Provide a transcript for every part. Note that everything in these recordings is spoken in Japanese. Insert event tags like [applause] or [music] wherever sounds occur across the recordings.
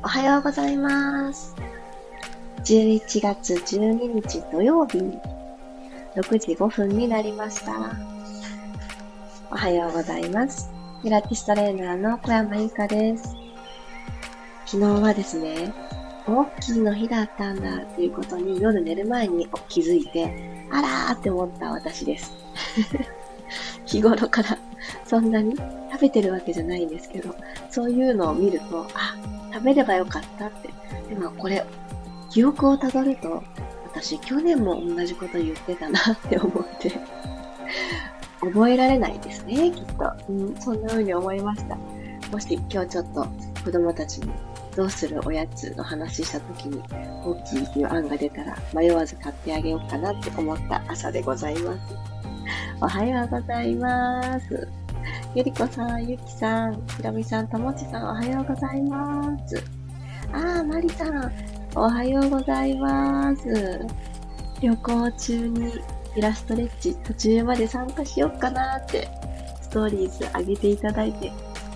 おはようございます。11月12日土曜日、6時5分になりました。おはようございます。ピラティストレーナーの小山由かです。昨日はですね、大きいの日だったんだっていうことに夜寝る前に気づいて、あらーって思った私です。[laughs] 日頃からそんなに食べてるわけじゃないんですけど、そういうのを見ると、あ、食べればよかったって。でもこれ、記憶をたどると、私去年も同じこと言ってたなって思って覚えられないですね、きっと。うん、そんな風に思いました。もし今日ちょっと子供たちにどうするおやつの話した時に、大きいっていう案が出たら迷わず買ってあげようかなって思った朝でございます。おはようございます。ゆりこさん、ゆきさん、ひろみさん、ともちさん、おはようございます。あー、まりさん、おはようございます。旅行中にイラストレッチ途中まで参加しよっかなーってストーリーズ上げていただいて、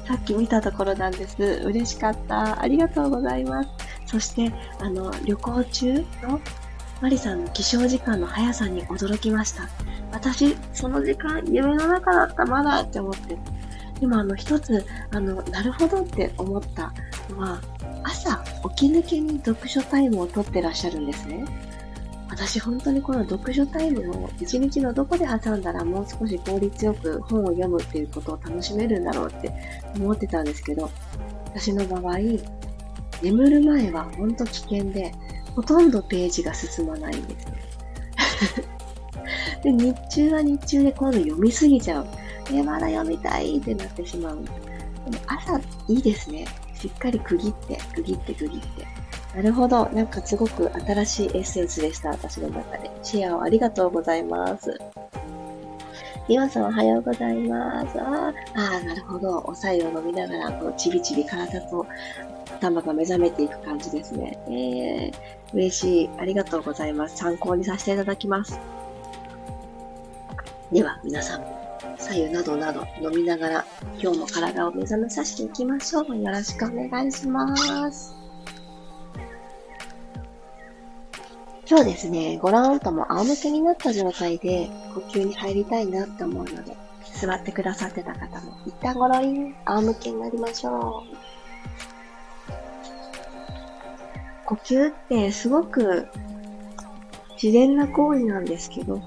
さっき見たところなんです。嬉しかった。ありがとうございます。そして、あの、旅行中のマリさんの起床時間の速さに驚きました。私、その時間、夢の中だった、まだって思って。でも、あの、一つ、あの、なるほどって思ったのは、朝、起き抜けに読書タイムを取ってらっしゃるんですね。私、本当にこの読書タイムを一日のどこで挟んだらもう少し効率よく本を読むっていうことを楽しめるんだろうって思ってたんですけど、私の場合、眠る前は本当危険で、ほとんどページが進まないんです。で、日中は日中で今度読みすぎちゃう。え、まだ読みたいってなってしまう。でも朝いいですね。しっかり区切って、区切って区切って。なるほど。なんかすごく新しいエッセンスでした。私の中で。シェアをありがとうございます。リオさんおはようございます。ああ、なるほど。お白湯を飲みながら、こう、ちびちび体と頭が目覚めていく感じですね。えー、嬉しい。ありがとうございます。参考にさせていただきます。では、皆さんも、左右などなど飲みながら、今日も体を目覚めさせていきましょう。よろしくお願いします。今日ですね、ご覧とも仰向けになった状態で呼吸に入りたいなって思うので、座ってくださってた方も、一旦ごろりん、仰向けになりましょう。呼吸ってすごく自然な行為なんですけど、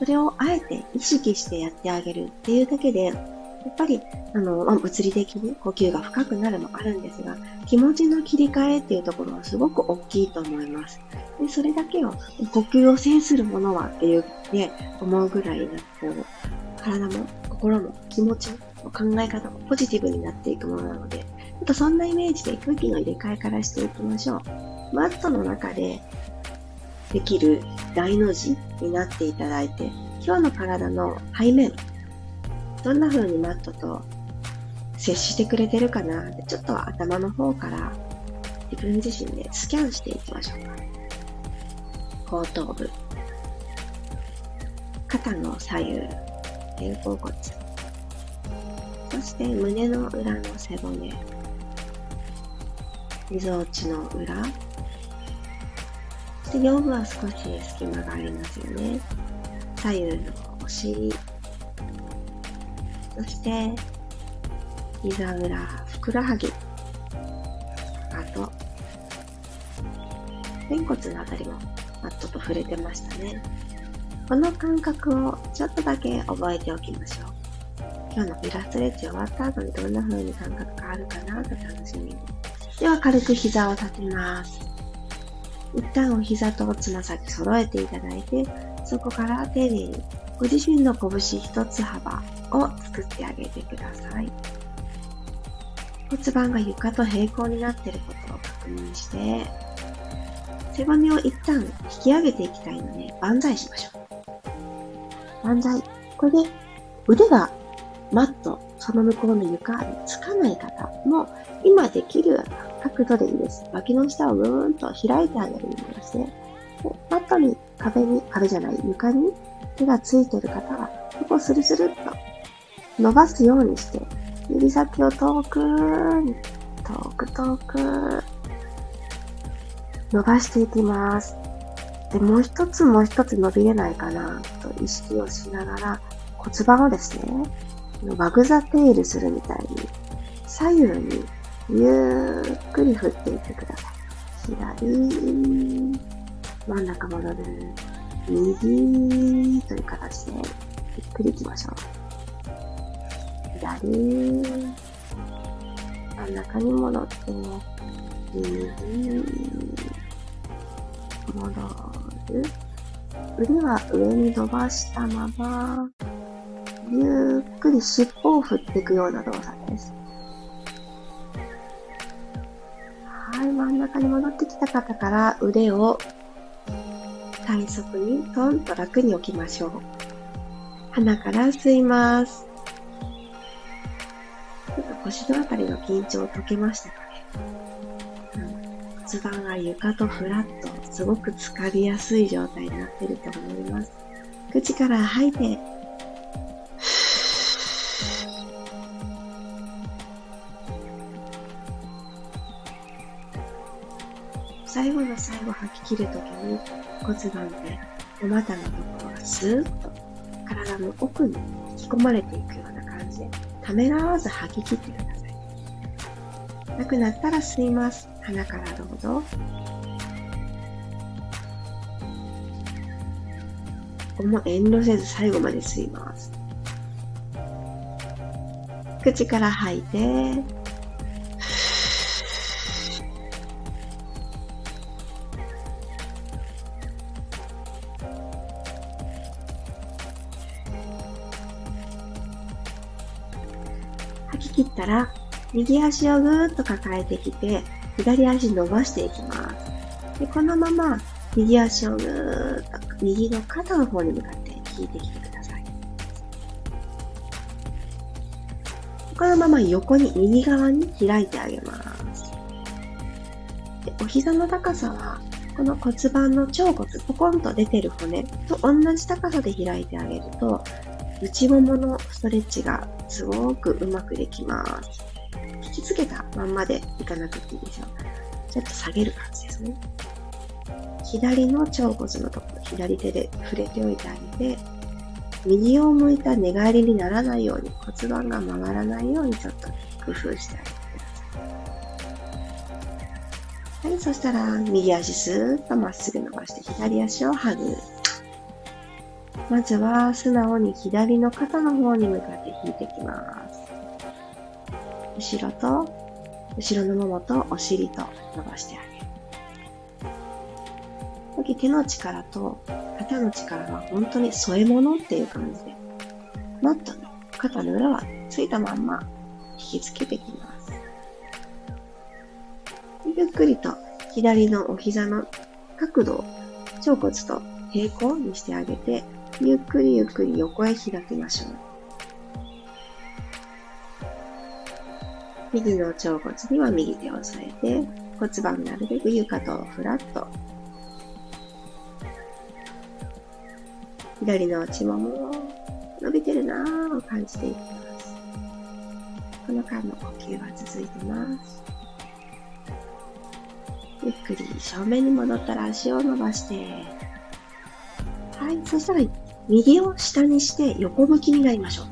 それをあえて意識してやってあげるっていうだけで、やっぱり、あの、まあ、物理的に呼吸が深くなるもあるんですが、気持ちの切り替えっていうところはすごく大きいと思います。で、それだけを、呼吸を制するものはっていうね、思うぐらいな、こう、体も心も気持ちも考え方もポジティブになっていくものなので、ちょっとそんなイメージで空気の入れ替えからしていきましょう。マットの中でできる大の字になっていただいて、今日の体の背面、どんな風にマットと接してくれてるかな？って、ちょっと頭の方から自分自身でスキャンしていきましょうか。後頭部、肩の左右、肩甲骨、そして胸の裏の背骨、みぞおちの裏、で、腰部は少し隙間がありますよね。左右のお尻。そして、膝裏、ふくらはぎ。あと、仙骨のあたりもマットと触れてましたね。この感覚をちょっとだけ覚えておきましょう。今日のイラストレッチ終わった後にどんな風に感覚があるかなと楽しみに。では軽く膝を立てます。一旦お膝とつま先揃えていただいて、そこから丁寧にご自身の拳一つ幅を作ってあげてください。骨盤が床と平行になっていることを確認して、背骨を一旦引き上げていきたいので、万歳しましょう。万歳。これで腕がマット、その向こうの床につかない方も、今できる角度でいいです。脇の下をぐーんと開いてあげるんですね。でマットに、壁に、壁じゃない、床に手がついてる方は、ここスルスルっと伸ばすようにして、指先を遠くに遠く遠く伸ばしていきます。で、もう一つもう一つ伸びれないかなと意識をしながら骨盤をですね、ワグザテールするみたいに左右にゆっくり振っていってください。左、真ん中戻る。右という形でゆっくり行きましょう。左、真ん中に戻って、右、戻る。腕は上に伸ばしたまま、ゆっくり尻尾を振っていくような動作です。中に戻ってきた方から腕を体側にトンと楽に置きましょう。鼻から吸います。ちょっと腰のあたりの緊張解けましたかね、骨盤が床とフラット、すごく疲れやすい状態になってると思います。口から吐いて最後の最後吐き切るときに骨盤でお股のところがスーッと体の奥に引き込まれていくような感じでためらわず吐き切ってください。なくなったら吸います。鼻からどうぞ。ここも遠慮せず最後まで吸います。口から吐いて、吐き切ったら、右足をぐーっと抱えてきて、左足伸ばしていきます。でこのまま、右足をぐーっと右の肩の方に向かって引いてきてください。このまま横に右側に開いてあげます。でお膝の高さは、この骨盤の腸骨、ポコンと出てる骨と同じ高さで開いてあげると、内もものストレッチがすごくうまくできます。引きつけたまんまでいかなくていいでしょう。ちょっと下げる感じですね。左の腸骨のところ、左手で触れておいてあげて、右を向いた寝返りにならないように骨盤が回らないようにちょっと工夫してあげてください。はい、そしたら右足スーッとまっすぐ伸ばして左足をハグ。まずは素直に左の肩の方に向かって引いていきます。後ろと、後ろのももと。お尻と。伸ばしてあげる。手の力と。肩の力は本当に添え物っていう感じで、マットに肩の裏はついたまんま引きつけていきます。ゆっくりと。左のお膝の角度を腸骨と。平行にしてあげて、ゆっくりゆっくり横へ開きましょう。右の腸骨には右手を添えて、骨盤なるべく床とフラット。左の内もも伸びてるなぁを感じていきます。この間の呼吸は続いてます。ゆっくり正面に戻ったら足を伸ばして、はい、そしたら右を下にして横向きになりましょう。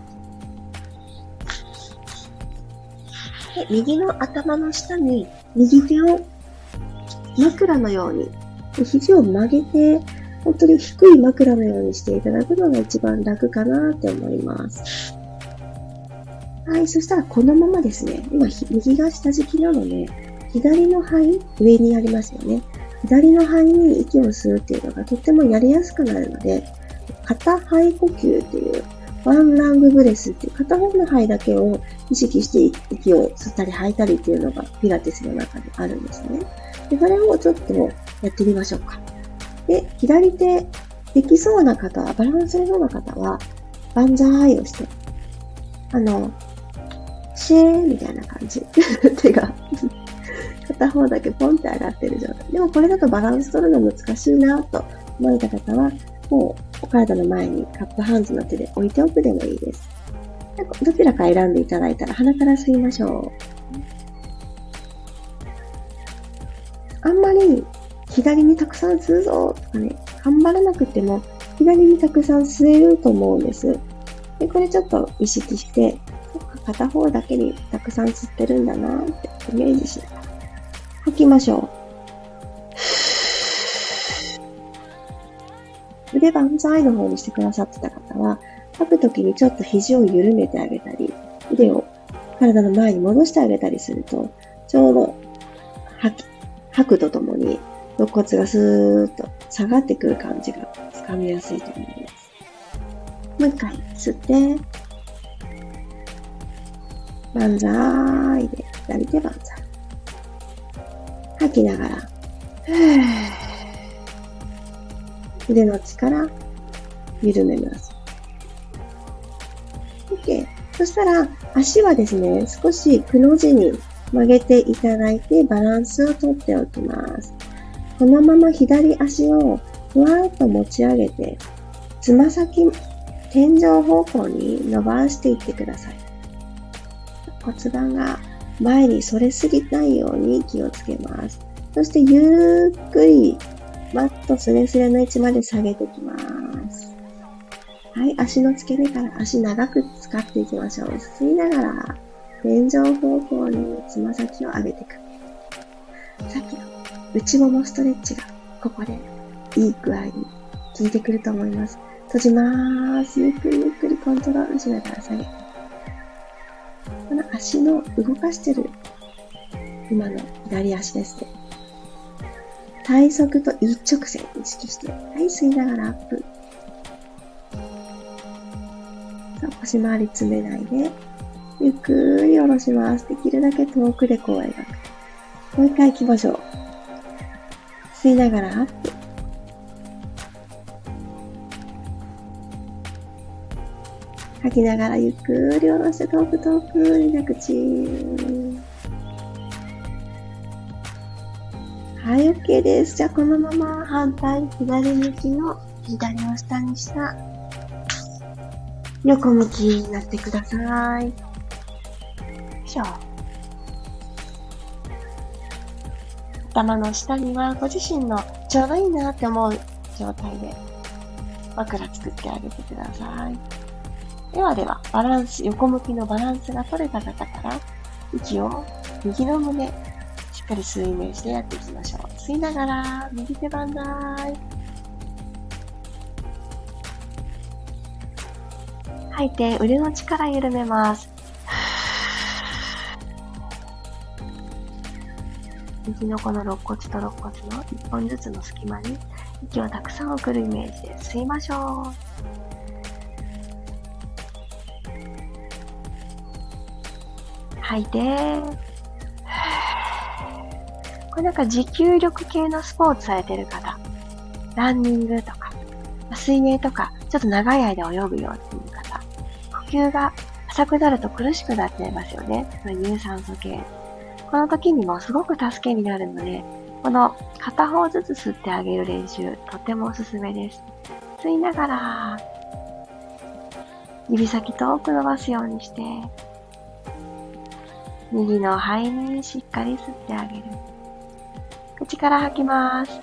で右の頭の下に右手を枕のように、肘を曲げて、本当に低い枕のようにしていただくのが一番楽かなって思います。はい、そしたらこのままですね、今右が下敷きなので、左の肺、上にありますよね。左の肺に息を吸うっていうのがとってもやりやすくなるので、片肺呼吸っていう、ワンラングブレスっていう片方の肺だけを意識して息を吸ったり吐いたりっていうのがピラティスの中であるんですね。で、それをちょっとやってみましょうか。で、左手できそうな方は、バランスのような方は、万歳をして、あの、シェーみたいな感じ。[laughs] 手が片方だけポンって上がってる状態。でもこれだとバランス取るの難しいなと思われた方は、もうお体の前にカップハンズの手で置いておくでもいいです。どちらか選んでいただいたら鼻から吸いましょう。あんまり左にたくさん吸うぞとかね、頑張らなくても左にたくさん吸えると思うんです。で、これちょっと意識して、片方だけにたくさん吸ってるんだなってイメージしながら吐きましょう。腕万歳の方にしてくださってた方は、吐くときにちょっと肘を緩めてあげたり、腕を体の前に戻してあげたりすると、ちょうど吐き、吐くとともに肋骨がスーッと下がってくる感じがつかみやすいと思います。もう一回吸って、万歳で左手万歳。吐きながら、腕の力、緩めます。OK。そしたら、足はですね、少しくの字に曲げていただいてバランスをとっておきます。このまま左足をふわっと持ち上げて、つま先、天井方向に伸ばしていってください。骨盤が前に反れすぎないように気をつけます。そしてゆっくりマットスレスレの位置まで下げていきます。はい、足の付け根から足長く使っていきましょう。吸いながら天井方向につま先を上げていく。さっきの内ももストレッチがここでいい具合に効いてくると思います。閉じまーす。ゆっくりゆっくりコントロールしながら下げて。この足の動かしてる今の左足ですね。体側と一直線意識して、はい、吸いながらアップ。さあ、腰回り詰めないで、ゆっくり下ろします。できるだけ遠くでこう描く。もう一回行きましょう。吸いながらアップ。吐きながらゆっくり下ろして遠く遠く二口。はい、OK です。じゃあこのまま反対左向きの左を下にした横向きになってください。よいしょ。頭の下にはご自身のちょうどいいなって思う状態で枕作ってあげてください。ではでは、バランス、横向きのバランスが取れた方から息を右の胸、かり吸うイメージでやっていきましょう。吸いながら、右手バンダイ。吐いて、腕の力緩めます。右のこの肋骨と肋骨の一本ずつの隙間に息をたくさん送るイメージで吸いましょう。吐いて、これなんか持久力系のスポーツされてる方、ランニングとか、水泳とか、ちょっと長い間泳ぐよっていう方、呼吸が浅くなると苦しくなっちゃいますよね。有酸素系。この時にもすごく助けになるので、この片方ずつ吸ってあげる練習、とてもおすすめです。吸いながら、指先遠く伸ばすようにして、右の肺にしっかり吸ってあげる。口から吐きます。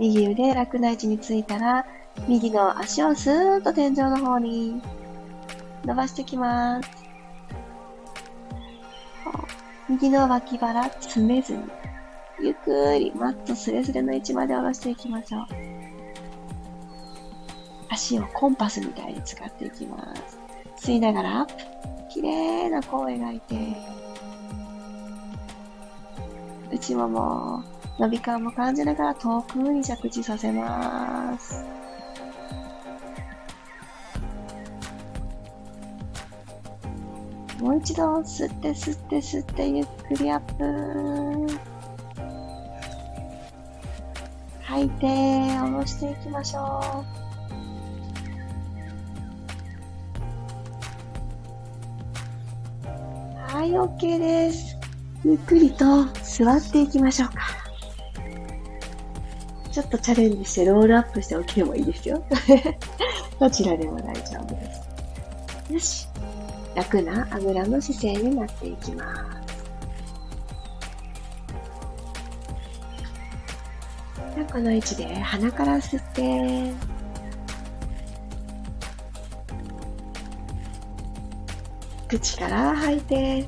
右腕楽な位置についたら、右の足をスーッと天井の方に伸ばしてきます。右の脇腹詰めずに、ゆっくりマットスレスレの位置まで下ろしていきましょう。足をコンパスみたいに使っていきます。吸いながら、綺麗な弧を描いて、内もも伸び感も感じながら遠くに着地させます。もう一度吸って吸って吸ってゆっくりアップ。吐いて下ろしていきましょう。はい、OK です。ゆっくりと座っていきましょうか。ちょっとチャレンジしてロールアップして起きてもいいですよ。[laughs] どちらでも大丈夫です。よし。楽なあぐらの姿勢になっていきます。この位置で鼻から吸って、口から吐いて、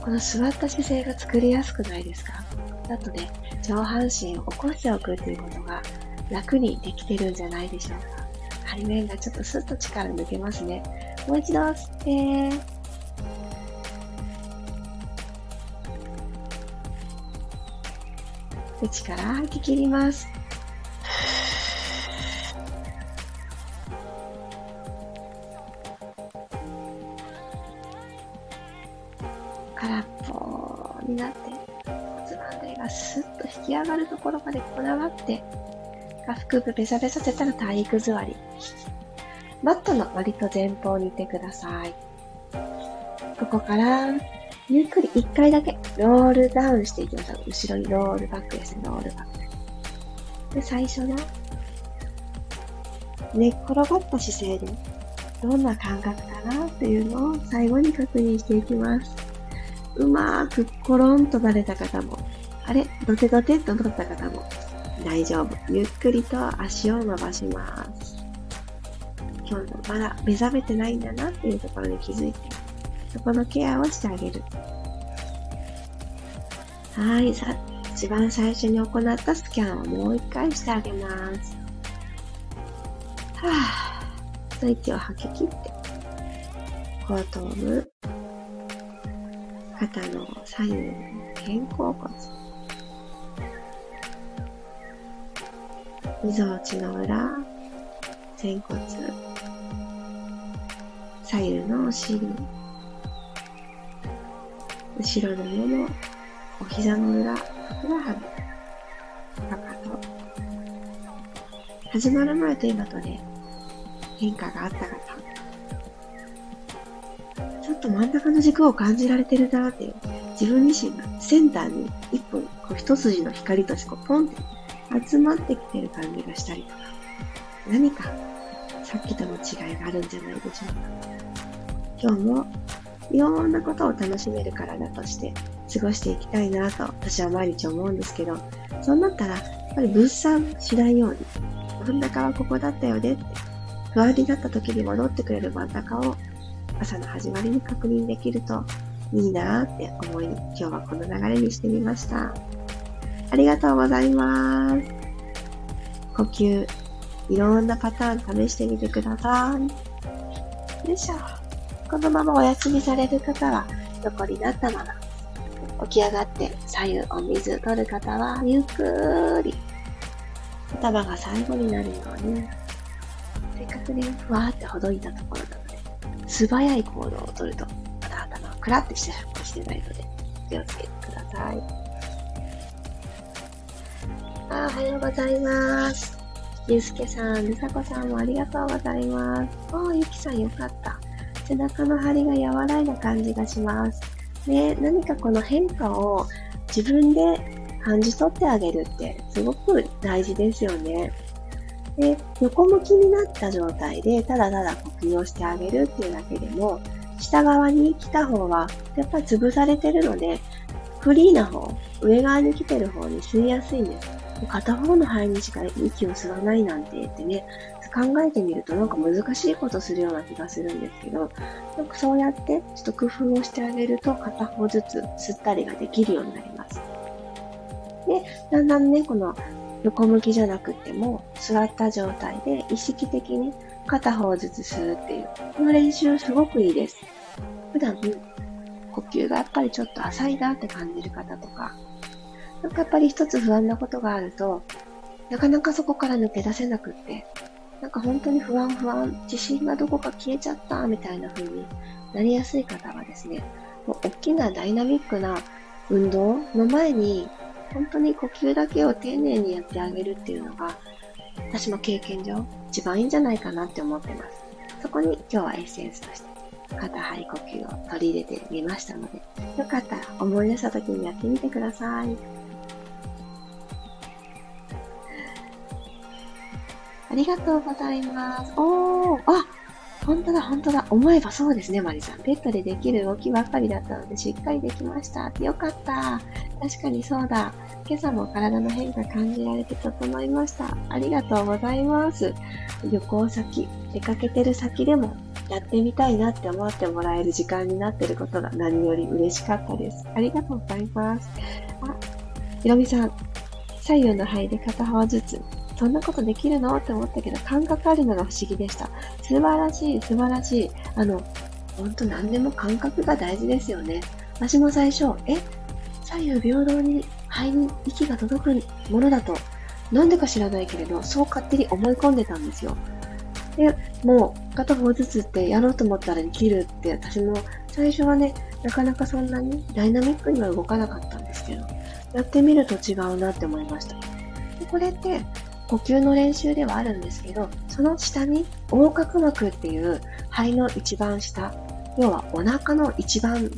この座った姿勢が作りやすくないですか？だとね、上半身を起こしておくということが楽にできてるんじゃないでしょうか。背面がちょっとスッと力抜けますね。もう一度吸って、口から吐き切ります。空っぽになって、骨盤底がスッと引き上がるところまでこだわって、下腹部ベサベサせたら体育座り。マットの割と前方にいてください。ここから、ゆっくり一回だけロールダウンしていきましょう。後ろにロールバックですね、ロールバック。で、最初の寝っ転がった姿勢で、どんな感覚かなっていうのを最後に確認していきます。うまーくコロンとなれた方も、あれ？ドテドテとなった方も大丈夫。ゆっくりと足を伸ばします。今日のまだ目覚めてないんだなっていうところに気づいて、そこのケアをしてあげる。はい、さ、一番最初に行ったスキャンをもう一回してあげます。はぁ、息を吐き切って、後頭部、肩の左右の肩甲骨、みぞおちの裏、前骨、左右のお尻、後ろのもも、お膝の裏、ふくらはぎ、かかと。始まる前と今とで変化があった方。ちょっと真ん中の軸を感じられてるなっていう、自分自身がセンターに一本、こう一筋の光としてこうポンって集まってきてる感じがしたりとか、何かさっきとの違いがあるんじゃないでしょうか。今日もいろんなことを楽しめる体として過ごしていきたいなと私は毎日思うんですけど、そうなったらやっぱり分散しないように、真ん中はここだったよねって、不安になった時に戻ってくれる真ん中を朝の始まりに確認できるといいなって思い、今日はこの流れにしてみました。ありがとうございます。呼吸、いろんなパターン試してみてください。よいしょ。このままお休みされる方は、横になったまま、起き上がって左右お水取る方は、ゆっくり、頭が最後になるように、せっかくね、ふわーってほどいたところなので、素早い行動をとると、まだ頭がクラってしてしてないので、気をつけてください。あおはようございます。ゆうすけさん、りさこさんもありがとうございます。おー、ゆきさんよかった。背中の張りが和らいだ感じがします。ね、何かこの変化を自分で感じ取ってあげるってすごく大事ですよね。で、横向きになった状態でただただ呼吸をしてあげるっていうだけでも、下側に来た方はやっぱり潰されてるので、フリーな方、上側に来てる方に吸いやすいんです。片方の肺にしか息を吸わないなんて言ってね、考えてみるとなんか難しいことするような気がするんですけど、なんかそうやってちょっと工夫をしてあげると片方ずつ吸ったりができるようになります。で、だんだんね、この横向きじゃなくても座った状態で意識的に片方ずつ吸うっていう、この練習すごくいいです。普段呼吸がやっぱりちょっと浅いなって感じる方とか、なんかやっぱり一つ不安なことがあると、なかなかそこから抜け出せなくって、なんか本当に不安不安、自信がどこか消えちゃったみたいな風になりやすい方はですね、もう大きなダイナミックな運動の前に、本当に呼吸だけを丁寧にやってあげるっていうのが、私も経験上一番いいんじゃないかなって思ってます。そこに今日はエッセンスとして肩肺呼吸を取り入れてみましたので、よかったら思い出した時にやってみてください。りがとうございます。おー、あ、本当だ、本当だ。思えばそうですね、マリさん。ベッドでできる動きばっかりだったので、しっかりできました。よかった。確かにそうだ。今朝も体の変化感じられて整いました。ありがとうございます。旅行先、出かけてる先でもやってみたいなって思ってもらえる時間になってることが何より嬉しかったです。ありがとうございます。あ、ひろみさん、左右の肺で片方ずつそんなことできるの？って思ったけど、感覚あるのが不思議でした。素晴らしい、素晴らしい。あの、ほんと何でも感覚が大事ですよね。私も最初、え？左右平等に肺に息が届くものだと、なんでか知らないけれど、そう勝手に思い込んでたんですよ。で、もう片方ずつってやろうと思ったらできるって私も最初はね、なかなかそんなにダイナミックには動かなかったんですけど、やってみると違うなって思いました。でこれって呼吸の練習ではあるんですけど、その下に横隔膜っていう肺の一番下、要はお腹の一番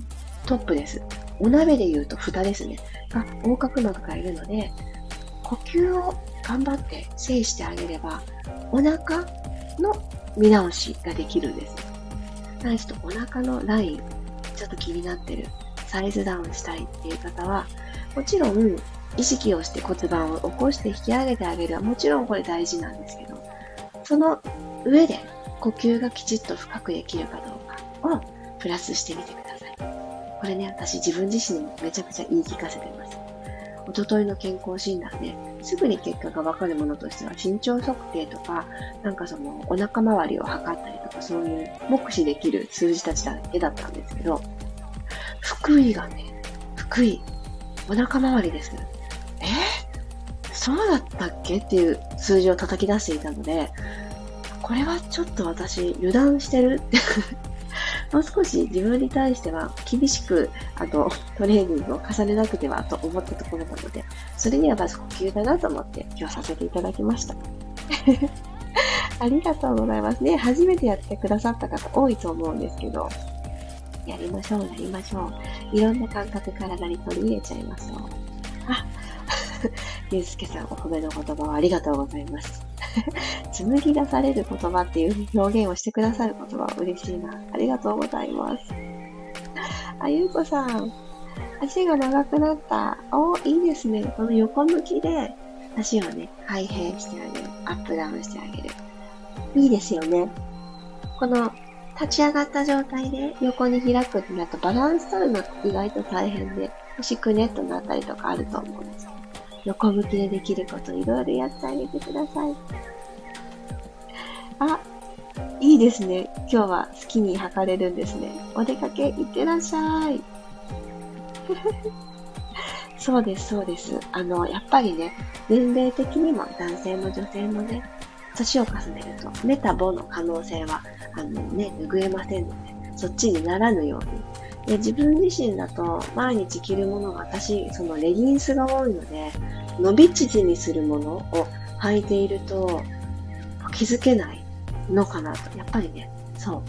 トップです。お鍋で言うと蓋ですね。が横隔膜がいるので、呼吸を頑張って制してあげれば、お腹の見直しができるんです。なのちょっとお腹のライン、ちょっと気になってる、サイズダウンしたいっていう方は、もちろん意識をして骨盤を起こして引き上げてあげるはもちろんこれ大事なんですけど、その上で呼吸がきちっと深くできるかどうかをプラスしてみてください。これね、私自分自身にもめちゃくちゃ言い聞かせてます。おとといの健康診断で、すぐに結果がわかるものとしては、身長測定とか、なんかその、お腹周りを測ったりとか、そういう目視できる数字たちだけだったんですけど、福井がね、福井、お腹周りです。え？そうだったっけ？っていう数字を叩き出していたので、これはちょっと私油断してる？っ [laughs] てもう少し自分に対しては厳しく、あの、トレーニングを重ねなくてはと思ったところなので、それにはまず呼吸だなと思って今日させていただきました。[laughs] ありがとうございますね。初めてやってくださった方多いと思うんですけど、やりましょう、やりましょう。いろんな感覚体に取り入れちゃいましょう。あ、ゆうすけさん、お褒めの言葉をありがとうございます。[laughs] 紡ぎ出される言葉っていう表現をしてくださる言葉は嬉しいな。ありがとうございます。あ、ゆうこさん、足が長くなった。お、いいですね。この横向きで足をね、開閉してあげる。アップダウンしてあげる。いいですよね。この立ち上がった状態で横に開くってなるとバランス取るの意外と大変で、腰くねっとなったりとかあると思うんです横向きでできることいろいろやってあげてください。あ、いいですね。今日は好きに測れるんですね。お出かけいってらっしゃい。[laughs] そうです、そうです。あの、やっぱりね、年齢的にも男性も女性もね、年を重ねると、メタボの可能性は、あのね、拭えませんので、そっちにならぬように、で自分自身だと毎日着るものが私、そのレギンスが多いので、伸び縮みするものを履いていると気づけないのかなと。やっぱりね、そう。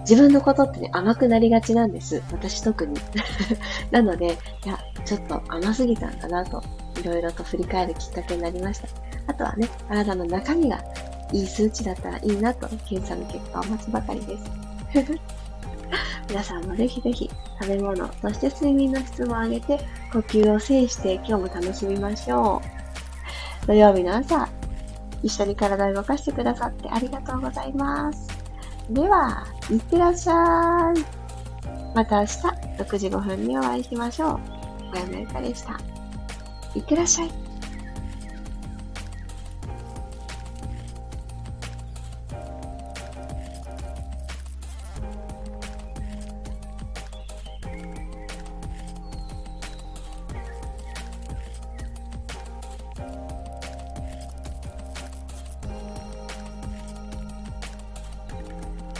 自分のことってね、甘くなりがちなんです。私特に。[laughs] なので、いや、ちょっと甘すぎたんだなと、いろいろと振り返るきっかけになりました。あとはね、体の中身がいい数値だったらいいなと、検査の結果を待つばかりです。皆さんもぜひぜひ食べ物、そして睡眠の質も上げて呼吸を制して今日も楽しみましょう。土曜日の朝、一緒に体を動かしてくださってありがとうございます。では、いってらっしゃい。また明日6時5分にお会いしましょう。小山由かでした。いってらっしゃい。